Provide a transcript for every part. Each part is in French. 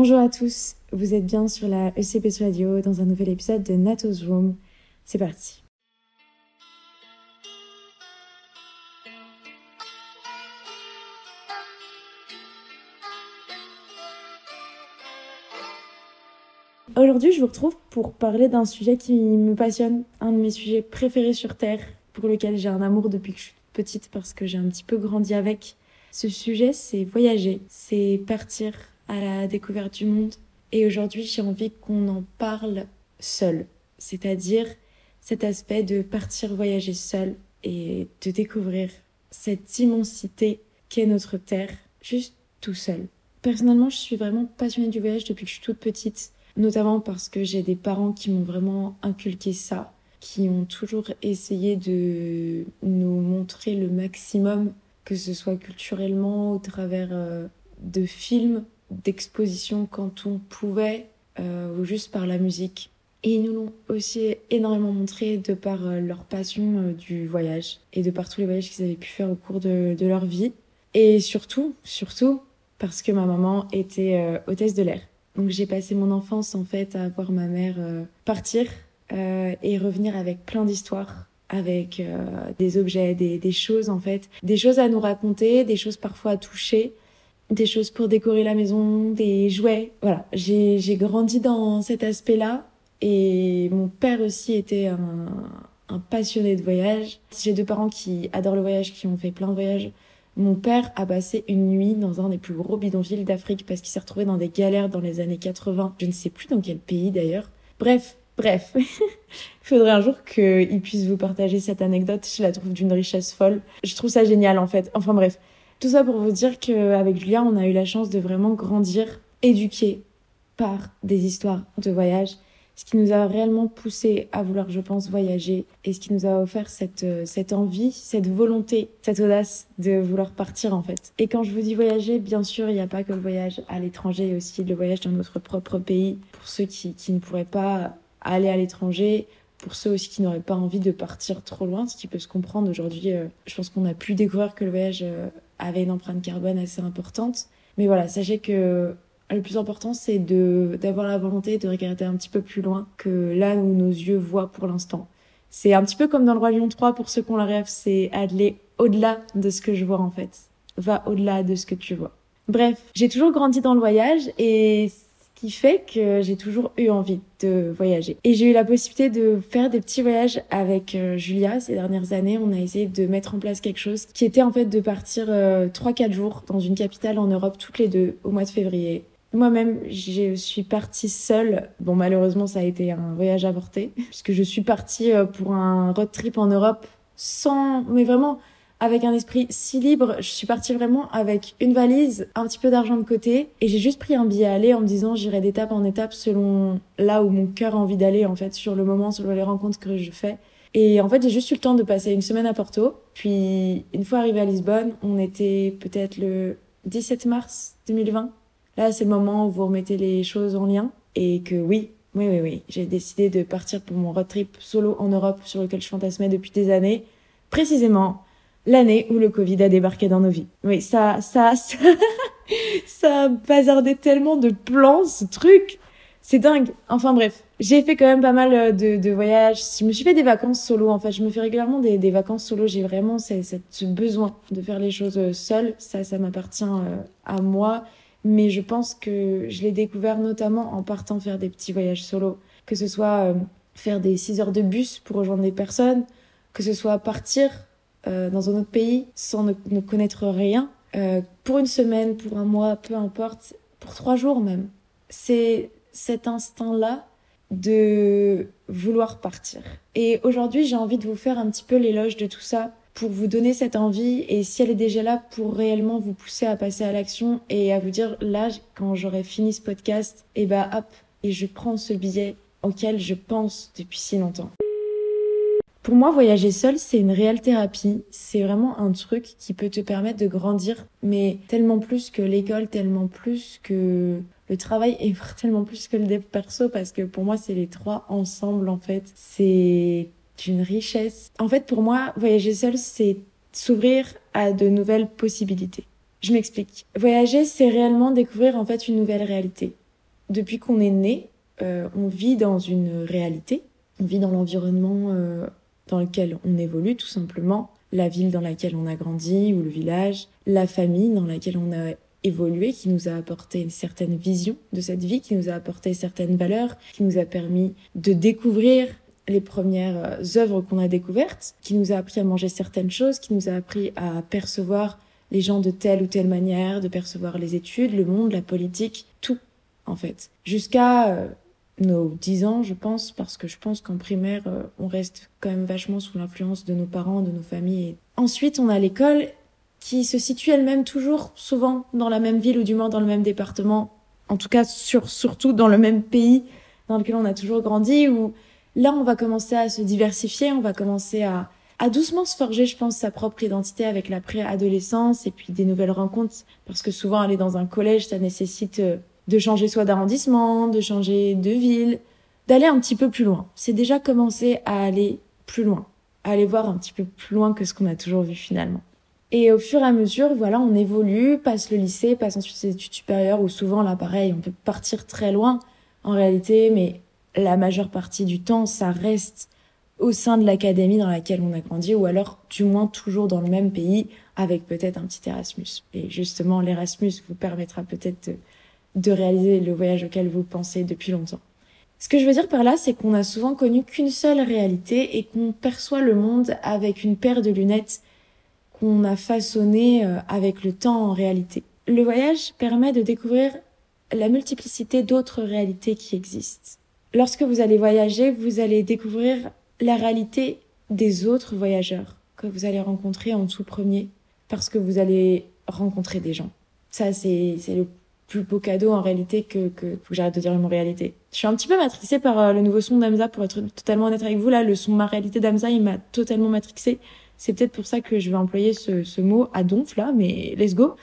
Bonjour à tous, vous êtes bien sur la ECP Radio dans un nouvel épisode de Nato's Room. C'est parti. Aujourd'hui, je vous retrouve pour parler d'un sujet qui me passionne, un de mes sujets préférés sur Terre, pour lequel j'ai un amour depuis que je suis petite parce que j'ai un petit peu grandi avec. Ce sujet, c'est voyager, c'est partir à la découverte du monde. Et aujourd'hui, j'ai envie qu'on en parle seul, c'est-à-dire cet aspect de partir voyager seul et de découvrir cette immensité qu'est notre Terre, juste tout seul. Personnellement, je suis vraiment passionnée du voyage depuis que je suis toute petite notamment parce que j'ai des parents qui m'ont vraiment inculqué ça, qui ont toujours essayé de nous montrer le maximum, que ce soit culturellement, au travers euh, de films, d'expositions quand on pouvait, euh, ou juste par la musique. Et ils nous l'ont aussi énormément montré de par euh, leur passion du voyage et de par tous les voyages qu'ils avaient pu faire au cours de, de leur vie. Et surtout, surtout, parce que ma maman était hôtesse de l'air. Donc j'ai passé mon enfance en fait à voir ma mère euh, partir euh, et revenir avec plein d'histoires, avec euh, des objets, des, des, choses en fait, des choses à nous raconter, des choses parfois à toucher, des choses pour décorer la maison, des jouets. Voilà, j'ai grandi dans cet aspect-là et mon père aussi était un, un passionné de voyage. J'ai deux parents qui adorent le voyage, qui ont fait plein de voyages. Mon père a passé une nuit dans un des plus gros bidonvilles d'Afrique parce qu'il s'est retrouvé dans des galères dans les années 80. Je ne sais plus dans quel pays d'ailleurs. Bref, bref. Il faudrait un jour qu'il puisse vous partager cette anecdote. Je la trouve d'une richesse folle. Je trouve ça génial en fait. Enfin bref. Tout ça pour vous dire qu'avec Julia, on a eu la chance de vraiment grandir, éduquer par des histoires de voyage ce qui nous a réellement poussé à vouloir, je pense, voyager et ce qui nous a offert cette, euh, cette envie, cette volonté, cette audace de vouloir partir en fait. Et quand je vous dis voyager, bien sûr, il n'y a pas que le voyage à l'étranger, il y a aussi le voyage dans notre propre pays pour ceux qui, qui ne pourraient pas aller à l'étranger, pour ceux aussi qui n'auraient pas envie de partir trop loin, ce qui peut se comprendre aujourd'hui. Euh, je pense qu'on a pu découvrir que le voyage euh, avait une empreinte carbone assez importante. Mais voilà, sachez que le plus important, c'est de d'avoir la volonté de regarder un petit peu plus loin que là où nos yeux voient pour l'instant. C'est un petit peu comme dans le Roi Lion 3 pour ceux qui ont la rêve, c'est aller au-delà de ce que je vois en fait. Va au-delà de ce que tu vois. Bref, j'ai toujours grandi dans le voyage et qui fait que j'ai toujours eu envie de voyager. Et j'ai eu la possibilité de faire des petits voyages avec euh, Julia ces dernières années. On a essayé de mettre en place quelque chose qui était en fait de partir euh, 3-4 jours dans une capitale en Europe toutes les deux au mois de février. Moi-même, je suis partie seule. Bon, malheureusement, ça a été un voyage avorté, puisque je suis partie euh, pour un road trip en Europe sans, mais vraiment avec un esprit si libre. Je suis partie vraiment avec une valise, un petit peu d'argent de côté, et j'ai juste pris un billet à aller en me disant j'irai d'étape en étape selon là où mon cœur a envie d'aller, en fait, sur le moment, selon les rencontres que je fais. Et en fait, j'ai juste eu le temps de passer une semaine à Porto. Puis, une fois arrivé à Lisbonne, on était peut-être le 17 mars 2020. Là, c'est le moment où vous remettez les choses en lien et que oui, oui, oui, oui, j'ai décidé de partir pour mon road trip solo en Europe sur lequel je fantasmais depuis des années. Précisément l'année où le Covid a débarqué dans nos vies. Oui, ça, ça, ça, ça a bazardé tellement de plans, ce truc. C'est dingue. Enfin bref, j'ai fait quand même pas mal euh, de, voyages. Je me suis fait des vacances solo. En fait, je me fais régulièrement des, vacances solo. J'ai vraiment ce, besoin de faire les choses euh, seule. Ça, ça m'appartient euh, à moi mais je pense que je l'ai découvert notamment en partant faire des petits voyages solo, que ce soit faire des 6 heures de bus pour rejoindre des personnes, que ce soit partir euh, dans un autre pays sans ne, connaître rien, euh, pour une semaine, pour un mois, peu importe, pour trois jours même. C'est cet instinct-là de vouloir partir. Et aujourd'hui, j'ai envie de vous faire un petit peu l'éloge de tout ça pour vous donner cette envie et si elle est déjà là pour réellement vous pousser à passer à l'action et à vous dire là quand j'aurai fini ce podcast et eh bah hop et je prends ce billet auquel je pense depuis si longtemps. Pour moi, voyager seul, c'est une réelle thérapie. C'est vraiment un truc qui peut te permettre de grandir, mais tellement plus que l'école, tellement plus que le travail et tellement plus que le dev perso, parce que pour moi, c'est les trois ensemble, en fait. C'est d'une richesse. En fait, pour moi, voyager seul, c'est s'ouvrir à de nouvelles possibilités. Je m'explique. Voyager, c'est réellement découvrir en fait une nouvelle réalité. depuis qu'on est né, euh, on vit dans une réalité, on vit dans l'environnement euh, dans lequel on évolue tout simplement, la ville dans laquelle on a grandi ou le village, la famille dans laquelle on a évolué, qui nous a apporté une certaine vision de cette vie, qui nous a apporté certaines valeurs, qui nous a permis de découvrir les premières euh, œuvres qu'on a découvertes, qui nous a appris à manger certaines choses, qui nous a appris à percevoir les gens de telle ou telle manière, de percevoir les études, le monde, la politique, tout en fait. Jusqu'à euh, nos 10 ans, je pense, parce que je pense qu'en primaire, euh, on reste quand même vachement sous l'influence de nos parents, de nos familles. Ensuite, on a l'école qui se situe elle-même toujours souvent dans la même ville ou du moins dans le même département, en tout cas sur, surtout dans le même pays dans lequel on a toujours grandi, où là on va commencer à se diversifier, on va commencer à, à doucement se forger, je pense, sa propre identité avec la préadolescence et puis des nouvelles rencontres, parce que souvent aller dans un collège, ça nécessite euh, de changer soit d'arrondissement, de changer de ville, d'aller un petit peu plus loin. C'est déjà commencer à aller plus loin, à aller voir un petit peu plus loin que ce qu'on a toujours vu finalement. Et au fur et à mesure, voilà, on évolue, passe le lycée, passe ensuite ses études supérieures, où souvent, là, pareil, on peut partir très loin, en réalité, mais la majeure partie du temps, ça reste au sein de l'académie dans laquelle on a grandi, ou alors, du moins, toujours dans le même pays, avec peut-être un petit Erasmus. Et justement, l'Erasmus vous permettra peut-être de, de réaliser le voyage auquel vous pensez depuis longtemps. Ce que je veux dire par là, c'est qu'on a souvent connu qu'une seule réalité et qu'on perçoit le monde avec une paire de lunettes qu'on a façonné euh, avec le temps en réalité. Le voyage permet de découvrir la multiplicité d'autres réalités qui existent. Lorsque vous allez voyager, vous allez découvrir la réalité des autres voyageurs que vous allez rencontrer en tout premier parce que vous allez rencontrer des gens. Ça, c'est le plus beau cadeau en réalité que, que, que j'arrête de dire mon réalité. Je suis un petit peu matrixée par euh, le nouveau son d'Amza pour être totalement honnête avec vous. Là, le son Ma réalité d'Amza, il m'a totalement matrixée. C'est peut-être pour ça que je vais employer ce, ce mot à donf là, mais let's go.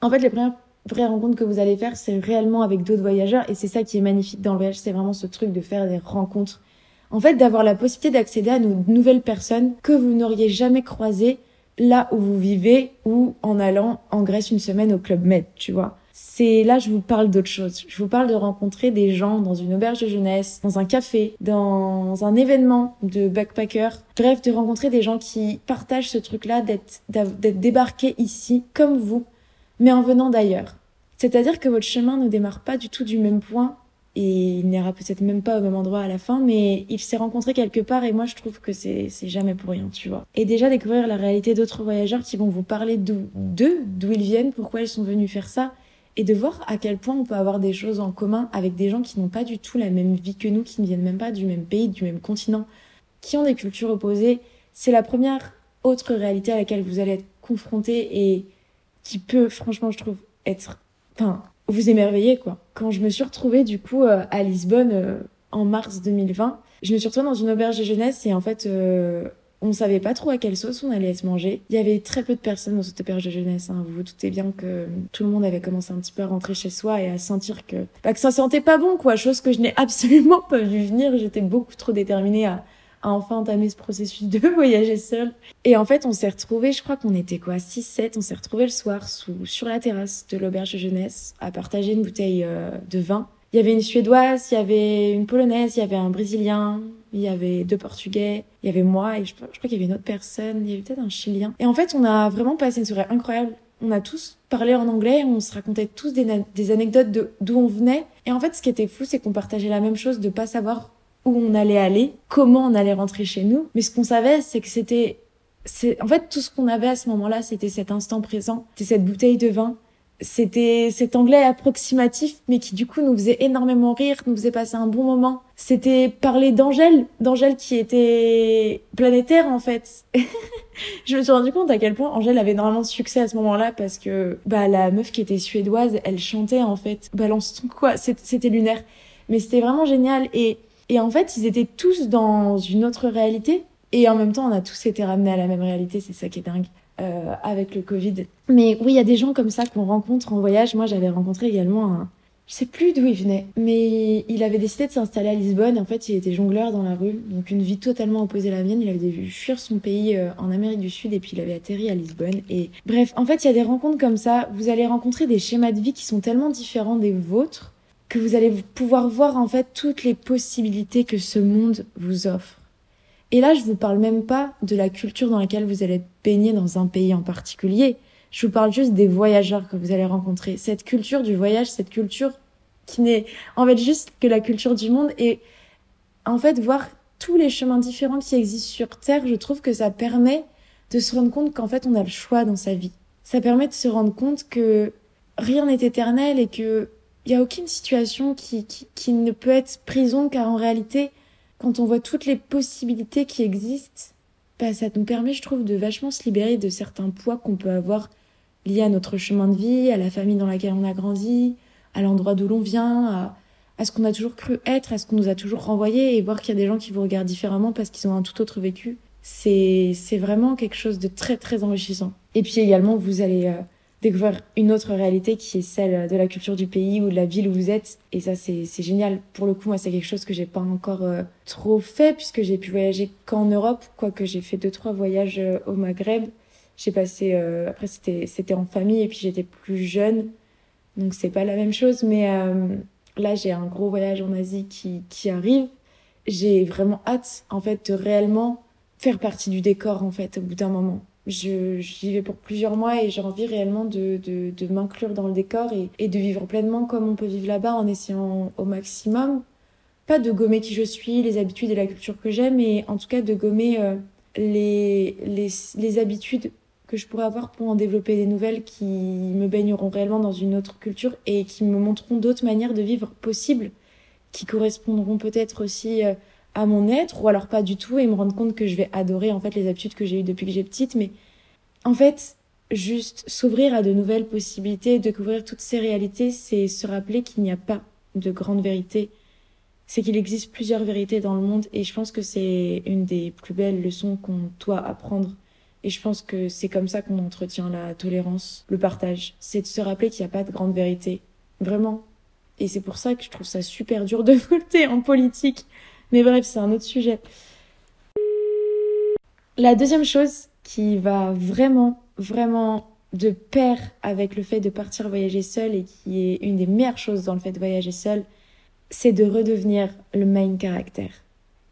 En fait, les premières vraies rencontres que vous allez faire, c'est réellement avec d'autres voyageurs et c'est ça qui est magnifique dans le voyage, c'est vraiment ce truc de faire des rencontres. En fait, d'avoir la possibilité d'accéder à de nouvelles personnes que vous n'auriez jamais croisées là où vous vivez ou en allant en Grèce une semaine au Club Med, tu vois c'est là je vous parle d'autre chose. Je vous parle de rencontrer des gens dans une auberge de jeunesse, dans un café, dans un événement de backpacker. Bref, de rencontrer des gens qui partagent ce truc-là d'être d'être débarqués ici comme vous, mais en venant d'ailleurs. C'est-à-dire que votre chemin ne démarre pas du tout du même point et il n'ira peut-être même pas au même endroit à la fin, mais il s'est rencontré quelque part et moi je trouve que c'est jamais pour rien, tu vois. Et déjà découvrir la réalité d'autres voyageurs qui vont vous parler d'eux, d'où ils viennent, pourquoi ils sont venus faire ça, et de voir à quel point on peut avoir des choses en commun avec des gens qui n'ont pas du tout la même vie que nous, qui ne viennent même pas du même pays, du même continent, qui ont des cultures opposées. C'est la première autre réalité à laquelle vous allez être confronté et qui peut, franchement, je trouve, être, enfin, vous émerveiller, quoi. Quand je me suis retrouvée, du coup, euh, à Lisbonne, euh, en mars 2020, je me suis retrouvée dans une auberge de jeunesse et en fait, euh, on savait pas trop à quelle sauce on allait se manger. Il y avait très peu de personnes dans cette auberge de jeunesse. Hein. Vous vous doutez bien que tout le monde avait commencé un petit peu à rentrer chez soi et à sentir que, bah, que ça sentait pas bon, quoi. Chose que je n'ai absolument pas vu venir. J'étais beaucoup trop déterminée à, à enfin entamer ce processus de voyager seule. Et en fait, on s'est retrouvés, je crois qu'on était quoi, 6-7, on s'est retrouvés le soir sous, sur la terrasse de l'auberge de jeunesse à partager une bouteille euh, de vin il y avait une Suédoise, il y avait une Polonaise, il y avait un Brésilien, il y avait deux Portugais, il y avait moi et je, crois qu'il y avait une autre personne, il y avait peut-être un Chilien. Et en fait, on a vraiment passé une soirée incroyable. On a tous parlé en anglais, on se racontait tous des, anecdotes de d'où on venait. Et en fait, ce qui était fou, c'est qu'on partageait la même chose de pas savoir où on allait aller, comment on allait rentrer chez nous. Mais ce qu'on savait, c'est que c'était c'est en fait tout ce qu'on avait à ce moment-là, c'était cet instant présent, c'était cette bouteille de vin, c'était cet anglais approximatif, mais qui du coup nous faisait énormément rire, nous faisait passer un bon moment. C'était parler d'Angèle, d'Angèle qui était planétaire en fait. je me suis rendu compte à quel point Angèle avait énormément de succès à ce moment-là parce que bah la meuf qui était suédoise, elle chantait en fait. Balance ton quoi, c'était lunaire. Mais c'était vraiment génial et et en fait ils étaient tous dans une autre réalité et en même temps on a tous été ramenés à la même réalité, c'est ça qui est dingue. Euh, avec le Covid. Mais oui, il y a des gens comme ça qu'on rencontre en voyage. Moi, j'avais rencontré également un... Je sais plus d'où il venait, mais il avait décidé de s'installer à Lisbonne. En fait, il était jongleur dans la rue, donc une vie totalement opposée à la mienne. Il avait dû fuir son pays euh, en Amérique du Sud et puis il avait atterri à Lisbonne. Et bref, en fait, il y a des rencontres comme ça. Vous allez rencontrer des schémas de vie qui sont tellement différents des vôtres que vous allez pouvoir voir en fait toutes les possibilités que ce monde vous offre. Et là, je vous parle même pas de la culture dans laquelle vous allez être dans un pays en particulier. Je vous parle juste des voyageurs que vous allez rencontrer. Cette culture du voyage, cette culture qui n'est en fait juste que la culture du monde et en fait voir tous les chemins différents qui existent sur Terre, je trouve que ça permet de se rendre compte qu'en fait on a le choix dans sa vie. Ça permet de se rendre compte que rien n'est éternel et que il y a aucune situation qui, qui ne peut être prison car en réalité quand on voit toutes les possibilités qui existent, bah, ça nous permet, je trouve, de vachement se libérer de certains poids qu'on peut avoir liés à notre chemin de vie, à la famille dans laquelle on a grandi, à l'endroit d'où l'on vient, à, ce qu'on a toujours cru être, à ce qu'on nous a toujours renvoyé, et voir qu'il y a des gens qui vous regardent différemment parce qu'ils ont un tout autre vécu. C'est, c'est vraiment quelque chose de très, très enrichissant. Et puis également, vous allez euh, découvrir une autre réalité qui est celle de la culture du pays ou de la ville où vous êtes. Et ça, c'est génial. Pour le coup, moi, c'est quelque chose que j'ai pas encore euh, trop fait puisque j'ai pu voyager qu'en Europe, quoique j'ai fait deux, trois voyages euh, au Maghreb. J'ai passé, euh, après, c'était, en famille et puis j'étais plus jeune. Donc, c'est pas la même chose. Mais là, j'ai un gros voyage en Asie qui, qui arrive. J'ai vraiment hâte, en fait, de réellement faire partie du décor, en fait, au bout d'un moment j'y vais pour plusieurs mois et j'ai envie réellement de, de, de m'inclure dans le décor et, de vivre pleinement comme on peut vivre là-bas en essayant au maximum. Pas de gommer qui je suis les habitudes et la culture que j'aime mais en tout cas de gommer euh, les, les, les habitudes que je pourrais avoir pour en développer des nouvelles qui me baigneront réellement dans une autre culture et qui me montreront d'autres manières de vivre possibles qui correspondront peut-être aussi euh, à mon être ou alors pas du tout et me rendre compte que je vais adorer en fait les habitudes que j'ai eues depuis que j'ai petite mais en fait juste s'ouvrir à de nouvelles possibilités découvrir toutes ces réalités c'est se rappeler qu'il n'y a pas de grande vérité c'est qu'il existe plusieurs vérités dans le monde et je pense que c'est une des plus belles leçons qu'on doit apprendre. Et je pense que c'est comme ça qu'on entretient la tolérance le partage. C'est de se rappeler qu'il n'y a pas de grande vérité vraiment. Et c'est pour ça que je trouve ça super dur de voter en politique mais bref, c'est un autre sujet. La deuxième chose qui va vraiment, vraiment de pair avec le fait de partir voyager seul et qui est une des meilleures choses dans le fait de voyager seul, c'est de redevenir le main caractère.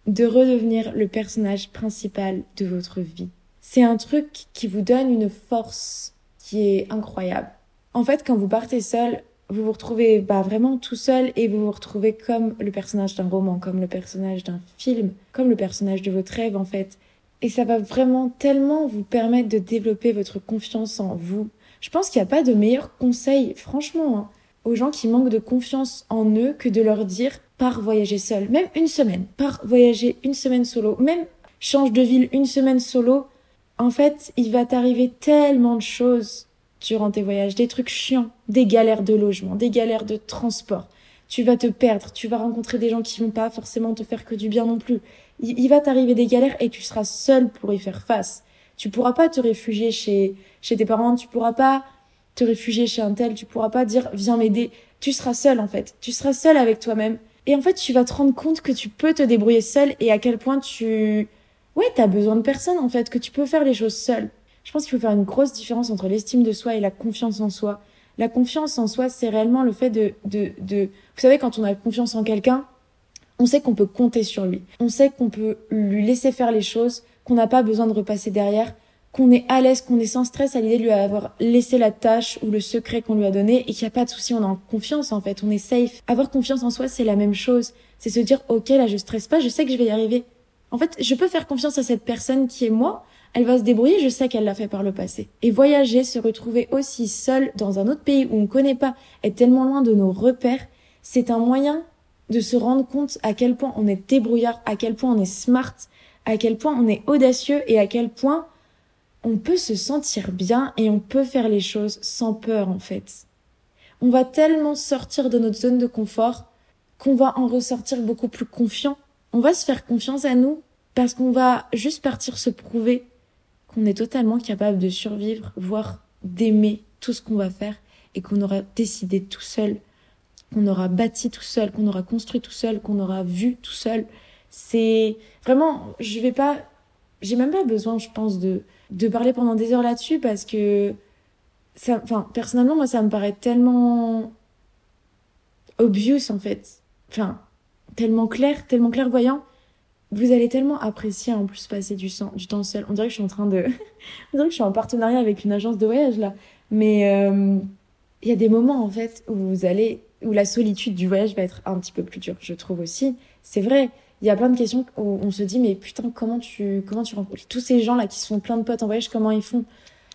De redevenir le personnage principal de votre vie. C'est un truc qui vous donne une force qui est incroyable. En fait, quand vous partez seul, vous vous retrouvez bah, vraiment tout seul et vous vous retrouvez comme le personnage d'un roman, comme le personnage d'un film, comme le personnage de votre rêve en fait. Et ça va vraiment tellement vous permettre de développer votre confiance en vous. Je pense qu'il n'y a pas de meilleur conseil, franchement, hein, aux gens qui manquent de confiance en eux que de leur dire par voyager seul, même une semaine, par voyager une semaine solo, même change de ville une semaine solo. En fait, il va t'arriver tellement de choses durant tes voyages, des trucs chiants, des galères de logement, des galères de transport. Tu vas te perdre, tu vas rencontrer des gens qui vont pas forcément te faire que du bien non plus. Il, va t'arriver des galères et tu seras seul pour y faire face. Tu pourras pas te réfugier chez, chez tes parents, tu pourras pas te réfugier chez un tel, tu pourras pas dire viens m'aider. Tu seras seul en fait. Tu seras seul avec toi-même. Et en fait, tu vas te rendre compte que tu peux te débrouiller seul et à quel point tu, ouais, t'as besoin de personne en fait, que tu peux faire les choses seul. Je pense qu'il faut faire une grosse différence entre l'estime de soi et la confiance en soi. La confiance en soi, c'est réellement le fait de, de, de... Vous savez, quand on a confiance en quelqu'un, on sait qu'on peut compter sur lui. On sait qu'on peut lui laisser faire les choses, qu'on n'a pas besoin de repasser derrière, qu'on est à l'aise, qu'on est sans stress à l'idée de lui avoir laissé la tâche ou le secret qu'on lui a donné et qu'il n'y a pas de souci, on est en confiance en fait, on est safe. Avoir confiance en soi, c'est la même chose. C'est se dire, ok, là je stresse pas, je sais que je vais y arriver. En fait, je peux faire confiance à cette personne qui est moi, elle va se débrouiller, je sais qu'elle l'a fait par le passé. Et voyager, se retrouver aussi seul dans un autre pays où on ne connaît pas, être tellement loin de nos repères, c'est un moyen de se rendre compte à quel point on est débrouillard, à quel point on est smart, à quel point on est audacieux et à quel point on peut se sentir bien et on peut faire les choses sans peur en fait. On va tellement sortir de notre zone de confort qu'on va en ressortir beaucoup plus confiant. On va se faire confiance à nous parce qu'on va juste partir se prouver qu'on est totalement capable de survivre, voire d'aimer tout ce qu'on va faire et qu'on aura décidé tout seul, qu'on aura bâti tout seul, qu'on aura construit tout seul, qu'on aura vu tout seul. C'est vraiment, je vais pas, j'ai même pas besoin, je pense, de, de parler pendant des heures là-dessus parce que ça, enfin, personnellement, moi, ça me paraît tellement obvious en fait. Enfin, tellement clair, tellement clairvoyant. Vous allez tellement apprécier en plus passer du, du temps seul. On dirait que je suis en train de. On dirait que je suis en partenariat avec une agence de voyage là. Mais euh, il y a des moments en fait où vous allez. où la solitude du voyage va être un petit peu plus dure, je trouve aussi. C'est vrai, il y a plein de questions où on se dit mais putain comment tu comment tu rencontres tous ces gens là qui sont plein de potes en voyage comment ils font?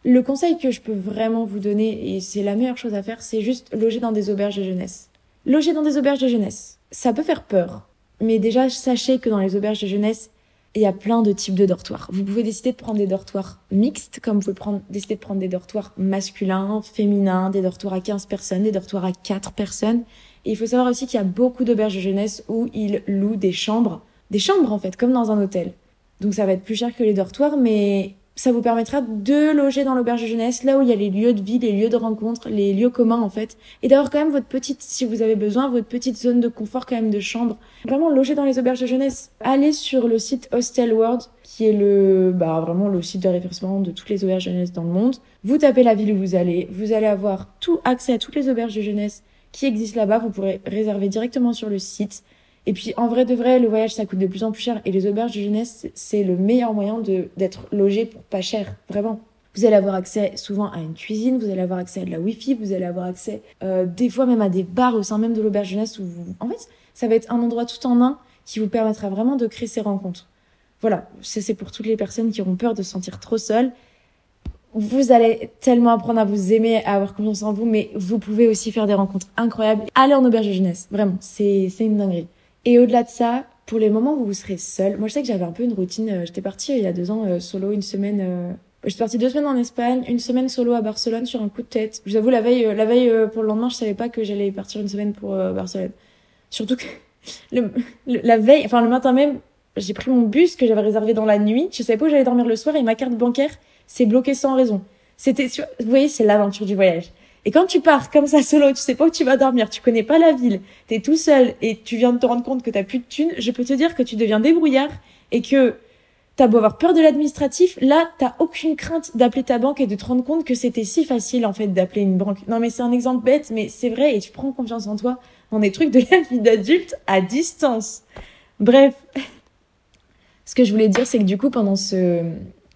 Le conseil que je peux vraiment vous donner et c'est la meilleure chose à faire c'est juste loger dans des auberges de jeunesse loger dans des auberges de jeunesse ça peut faire peur mais déjà sachez que dans les auberges de jeunesse il y a plein de types de dortoirs. Vous pouvez décider de prendre des dortoirs mixtes, comme vous pouvez prendre, décider de prendre des dortoirs masculins, féminins, des dortoirs à 15 personnes, des dortoirs à 4 personnes. Et il faut savoir aussi qu'il y a beaucoup d'auberges de jeunesse où ils louent des chambres. Des chambres, en fait, comme dans un hôtel. Donc ça va être plus cher que les dortoirs, mais ça vous permettra de loger dans l'auberge de jeunesse, là où il y a les lieux de vie, les lieux de rencontre, les lieux communs en fait, et d'avoir quand même votre petite, si vous avez besoin, votre petite zone de confort quand même de chambre. Vraiment loger dans les auberges de jeunesse. Allez sur le site Hostel World, qui est le, bah vraiment le site de référencement de toutes les auberges de jeunesse dans le monde. Vous tapez la ville où vous allez, vous allez avoir tout accès à toutes les auberges de jeunesse qui existent là-bas. Vous pourrez réserver directement sur le site. Et puis, en vrai de vrai, le voyage, ça coûte de plus en plus cher. Et les auberges de jeunesse, c'est le meilleur moyen de, d'être logé pour pas cher. Vraiment. Vous allez avoir accès souvent à une cuisine, vous allez avoir accès à de la wifi, vous allez avoir accès euh, des fois même à des bars au sein même de l'auberge jeunesse où vous... En fait, ça va être un endroit tout en un qui vous permettra vraiment de créer ces rencontres. Voilà, ça c'est pour toutes les personnes qui auront peur de se sentir trop seules. Vous allez tellement apprendre à vous aimer, à avoir confiance en vous, mais vous pouvez aussi faire des rencontres incroyables. Allez en auberge de jeunesse, vraiment, c'est, c'est une dinguerie. Et au-delà de ça, pour les moments où vous serez seul, moi je sais que j'avais un peu une routine. Euh, j'étais partie euh, il y a deux ans euh, solo une semaine. J'étais partie deux semaines en Espagne, une semaine solo à Barcelone sur un coup de tête. Je vous avoue, la veille, la veille pour le lendemain, je savais pas que j'allais partir une semaine pour Barcelone. Surtout que le, la veille, enfin le matin même, j'ai pris mon bus que j'avais réservé dans la nuit. Je savais pas où j'allais dormir le soir et ma carte bancaire s'est bloquée sans raison. C'était, vous voyez, c'est l'aventure du voyage. Et quand tu pars comme ça solo, tu sais pas où tu vas dormir, tu connais pas la ville, t'es tout seul et tu viens de te rendre compte que t'as plus de thunes, je peux te dire que tu deviens débrouillard et que t'as beau avoir peur de l'administratif, là t'as aucune crainte d'appeler ta banque et de te rendre compte que c'était si facile en fait d'appeler une banque. Non mais c'est un exemple bête, mais c'est vrai et tu prends confiance en toi dans des trucs de la vie d'adulte à distance. Bref, ce que je voulais dire, c'est que du coup pendant ce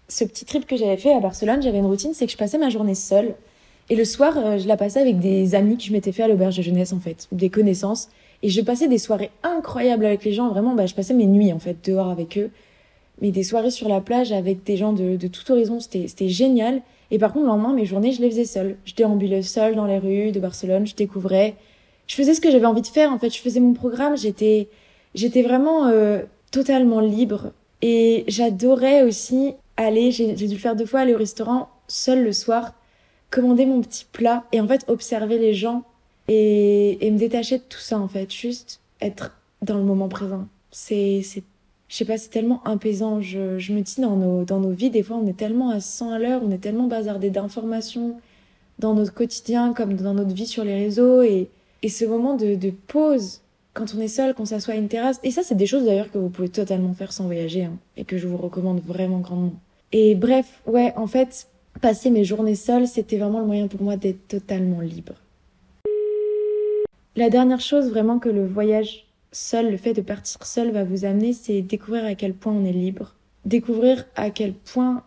ce petit trip que j'avais fait à Barcelone, j'avais une routine, c'est que je passais ma journée seule. Et le soir, euh, je la passais avec des amis que je m'étais fait à l'auberge de jeunesse, en fait, des connaissances. Et je passais des soirées incroyables avec les gens. Vraiment, bah, je passais mes nuits, en fait, dehors avec eux. Mais des soirées sur la plage avec des gens de, de tout horizon, c'était génial. Et par contre, le lendemain, mes journées, je les faisais seule. Je déambulais seule dans les rues de Barcelone, je découvrais. Je faisais ce que j'avais envie de faire, en fait. Je faisais mon programme, j'étais, j'étais vraiment euh, totalement libre. Et j'adorais aussi aller, j'ai dû le faire deux fois, aller au restaurant seule le soir commander mon petit plat et en fait observer les gens et, et me détacher de tout ça en fait. Juste être dans le moment présent. C'est, c'est, je sais pas, c'est tellement apaisant. Je, je me dis dans nos, dans nos vies, des fois on est tellement à 100 à l'heure, on est tellement bazardé d'informations dans notre quotidien comme dans notre vie sur les réseaux et, et ce moment de, pause quand on est seul, qu'on s'assoit à une terrasse. Et ça, c'est des choses d'ailleurs que vous pouvez totalement faire sans voyager hein, et que je vous recommande vraiment grandement. Et bref, ouais, en fait, passer mes journées seules, c'était vraiment le moyen pour moi d'être totalement libre. La dernière chose vraiment que le voyage seul, le fait de partir seul va vous amener, c'est découvrir à quel point on est libre. Découvrir à quel point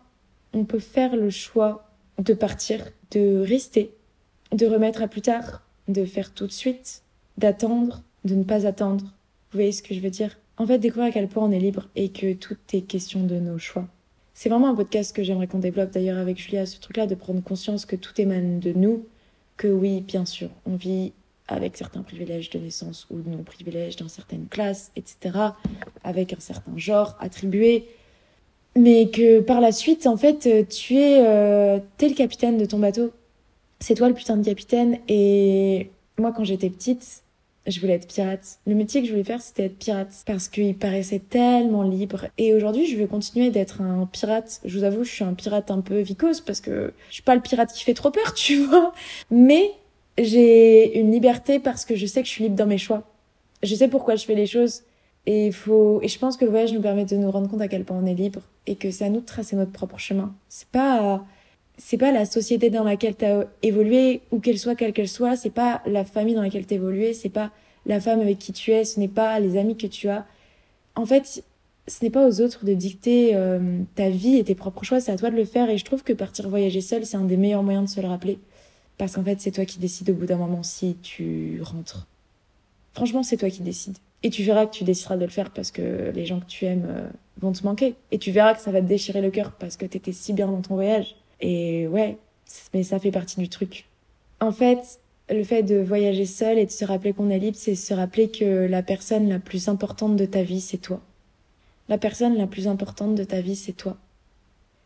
on peut faire le choix de partir, de rester, de remettre à plus tard, de faire tout de suite, d'attendre, de ne pas attendre. Vous voyez ce que je veux dire? En fait, découvrir à quel point on est libre et que tout est question de nos choix. C'est vraiment un podcast que j'aimerais qu'on développe d'ailleurs avec Julia, ce truc-là, de prendre conscience que tout émane de nous, que oui, bien sûr, on vit avec certains privilèges de naissance ou non-privilèges dans certaines classes, etc., avec un certain genre attribué, mais que par la suite, en fait, tu es, euh, es le capitaine de ton bateau. C'est toi le putain de capitaine. Et moi, quand j'étais petite, je voulais être pirate. Le métier que je voulais faire, c'était être pirate. Parce qu'il paraissait tellement libre. Et aujourd'hui, je veux continuer d'être un pirate. Je vous avoue, je suis un pirate un peu vicose parce que je suis pas le pirate qui fait trop peur, tu vois. Mais j'ai une liberté parce que je sais que je suis libre dans mes choix. Je sais pourquoi je fais les choses. Et, il faut... et je pense que le voyage nous permet de nous rendre compte à quel point on est libre. Et que c'est à nous de tracer notre propre chemin. C'est pas c'est pas la société dans laquelle tu as évolué ou qu'elle soit quelle qu'elle soit, c'est pas la famille dans laquelle tu évolué, c'est pas la femme avec qui tu es, ce n'est pas les amis que tu as. En fait, ce n'est pas aux autres de dicter euh, ta vie et tes propres choix, c'est à toi de le faire. Et je trouve que partir voyager seul, c'est un des meilleurs moyens de se le rappeler. Parce qu'en fait, c'est toi qui décides au bout d'un moment si tu rentres. Franchement, c'est toi qui décides. Et tu verras que tu décideras de le faire parce que les gens que tu aimes euh, vont te manquer. Et tu verras que ça va te déchirer le cœur parce que t'étais si bien dans ton voyage. Et ouais, mais ça fait partie du truc. En fait, le fait de voyager seul et de se rappeler qu'on est libre, c'est se rappeler que la personne la plus importante de ta vie, c'est toi. La personne la plus importante de ta vie, c'est toi.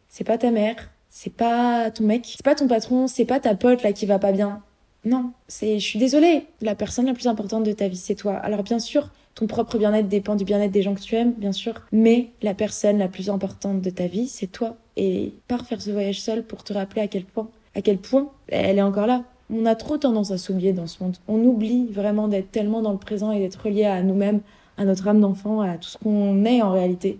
C'est pas ta mère, c'est pas ton mec, c'est pas ton patron, c'est pas ta pote là qui va pas bien. Non, c'est je suis désolée, la personne la plus importante de ta vie, c'est toi. Alors bien sûr, ton propre bien-être dépend du bien-être des gens que tu aimes, bien sûr, mais la personne la plus importante de ta vie, c'est toi. Et pars faire ce voyage seul pour te rappeler à quel point, à quel point elle est encore là. On a trop tendance à s'oublier dans ce monde. On oublie vraiment d'être tellement dans le présent et d'être relié à nous-mêmes, à notre âme d'enfant, à tout ce qu'on est en réalité.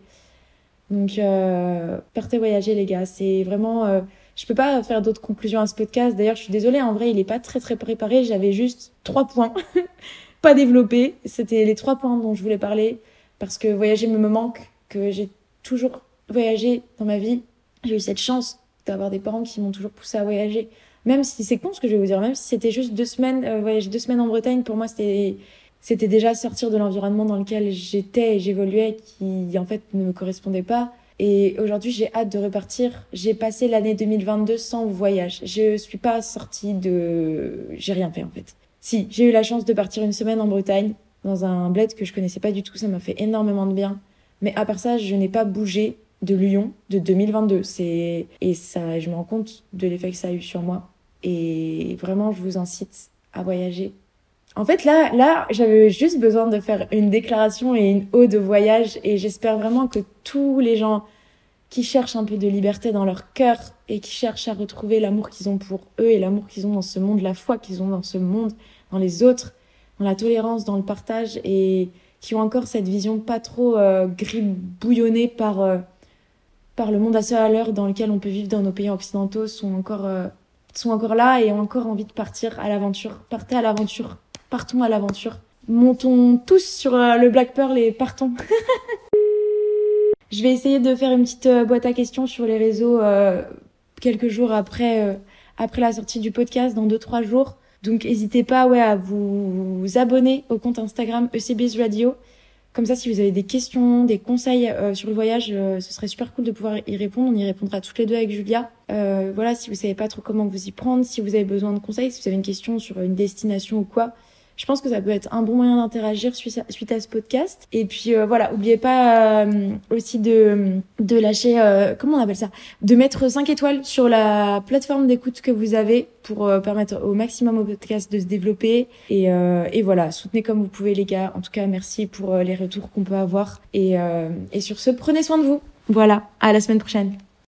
Donc, euh, partez voyager, les gars. C'est vraiment. Euh, je peux pas faire d'autres conclusions à ce podcast. D'ailleurs, je suis désolée. En vrai, il est pas très très préparé. J'avais juste trois points, pas développés. C'était les trois points dont je voulais parler parce que voyager me manque, que j'ai toujours voyagé dans ma vie. J'ai eu cette chance d'avoir des parents qui m'ont toujours poussé à voyager. Même si c'est con ce que je vais vous dire, même si c'était juste deux semaines, euh, voyager deux semaines en Bretagne, pour moi c'était c'était déjà sortir de l'environnement dans lequel j'étais et j'évoluais qui en fait ne me correspondait pas. Et aujourd'hui, j'ai hâte de repartir. J'ai passé l'année 2022 sans voyage. Je suis pas sortie de. J'ai rien fait en fait. Si, j'ai eu la chance de partir une semaine en Bretagne, dans un bled que je connaissais pas du tout. Ça m'a fait énormément de bien. Mais à part ça, je n'ai pas bougé de Lyon de 2022. C'est et ça, je me rends compte de l'effet que ça a eu sur moi. Et vraiment, je vous incite à voyager en fait, là, là, j'avais juste besoin de faire une déclaration et une ode de voyage et j'espère vraiment que tous les gens qui cherchent un peu de liberté dans leur cœur et qui cherchent à retrouver l'amour qu'ils ont pour eux et l'amour qu'ils ont dans ce monde, la foi qu'ils ont dans ce monde, dans les autres, dans la tolérance, dans le partage et qui ont encore cette vision pas trop euh, gribouillonnée par, euh, par le monde à à l'heure dans lequel on peut vivre dans nos pays occidentaux sont encore, euh, sont encore là et ont encore envie de partir à l'aventure. Partez à l'aventure partons à l'aventure. Montons tous sur euh, le Black Pearl et partons. Je vais essayer de faire une petite euh, boîte à questions sur les réseaux euh, quelques jours après, après la sortie du podcast, dans 2-3 jours. Donc n'hésitez pas ouais, à vous, abonner au compte Instagram ECBS Radio. Comme ça, si vous avez des questions, des conseils sur le voyage, ce serait super cool de pouvoir y répondre. On y répondra toutes les deux avec Julia. voilà, si vous savez pas trop comment vous y prendre, si vous avez besoin de conseils, si vous avez une question sur une destination ou quoi, je pense que ça peut être un bon moyen d'interagir suite, à ce podcast. Et puis euh, voilà, oubliez pas euh, aussi de, de lâcher, euh, comment on appelle ça? De mettre 5 étoiles sur la plateforme d'écoute que vous avez pour permettre au maximum au podcast de se développer. Et, et voilà, soutenez comme vous pouvez les gars. En tout cas, merci pour les retours qu'on peut avoir. Et, et sur ce, prenez soin de vous. Voilà, à la semaine prochaine.